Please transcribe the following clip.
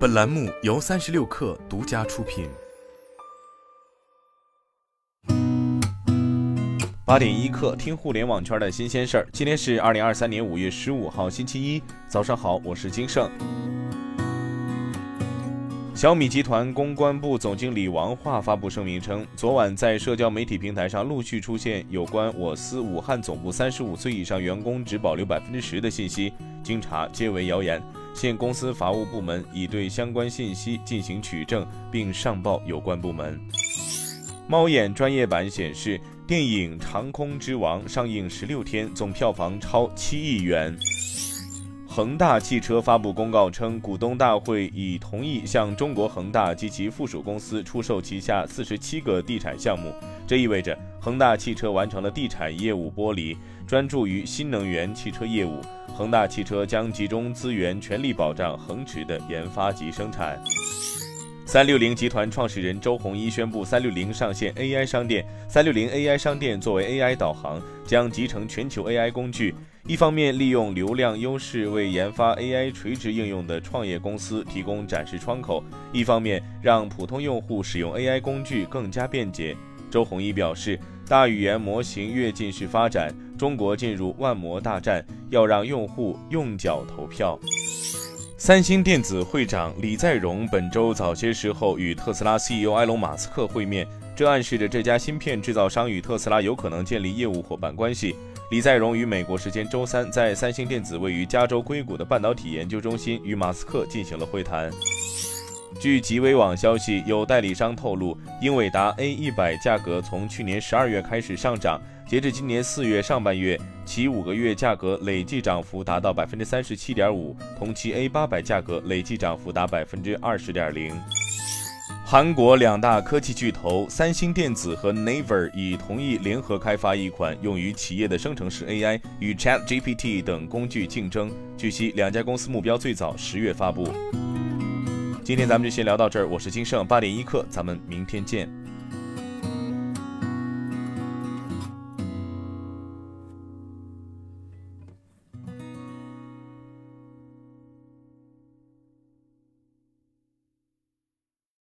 本栏目由三十六氪独家出品。八点一刻，听互联网圈的新鲜事儿。今天是二零二三年五月十五号，星期一，早上好，我是金盛。小米集团公关部总经理王化发布声明称，昨晚在社交媒体平台上陆续出现有关我司武汉总部三十五岁以上员工只保留百分之十的信息，经查皆为谣言。现公司法务部门已对相关信息进行取证，并上报有关部门。猫眼专业版显示，电影《长空之王》上映十六天，总票房超七亿元。恒大汽车发布公告称，股东大会已同意向中国恒大及其附属公司出售旗下四十七个地产项目。这意味着恒大汽车完成了地产业务剥离，专注于新能源汽车业务。恒大汽车将集中资源，全力保障恒驰的研发及生产。三六零集团创始人周鸿祎宣布，三六零上线 AI 商店。三六零 AI 商店作为 AI 导航，将集成全球 AI 工具。一方面利用流量优势为研发 AI 垂直应用的创业公司提供展示窗口，一方面让普通用户使用 AI 工具更加便捷。周鸿祎表示，大语言模型跃进式发展，中国进入万模大战，要让用户用脚投票。三星电子会长李在镕本周早些时候与特斯拉 CEO 埃隆·马斯克会面，这暗示着这家芯片制造商与特斯拉有可能建立业务伙伴关系。李在镕于美国时间周三在三星电子位于加州硅谷的半导体研究中心与马斯克进行了会谈。据极微网消息，有代理商透露，英伟达 A 一百价格从去年十二月开始上涨。截至今年四月上半月，其五个月价格累计涨幅达到百分之三十七点五，同期 A 八百价格累计涨幅达百分之二十点零。韩国两大科技巨头三星电子和 Naver 已同意联合开发一款用于企业的生成式 AI，与 ChatGPT 等工具竞争。据悉，两家公司目标最早十月发布。今天咱们就先聊到这儿，我是金盛八点一刻，咱们明天见。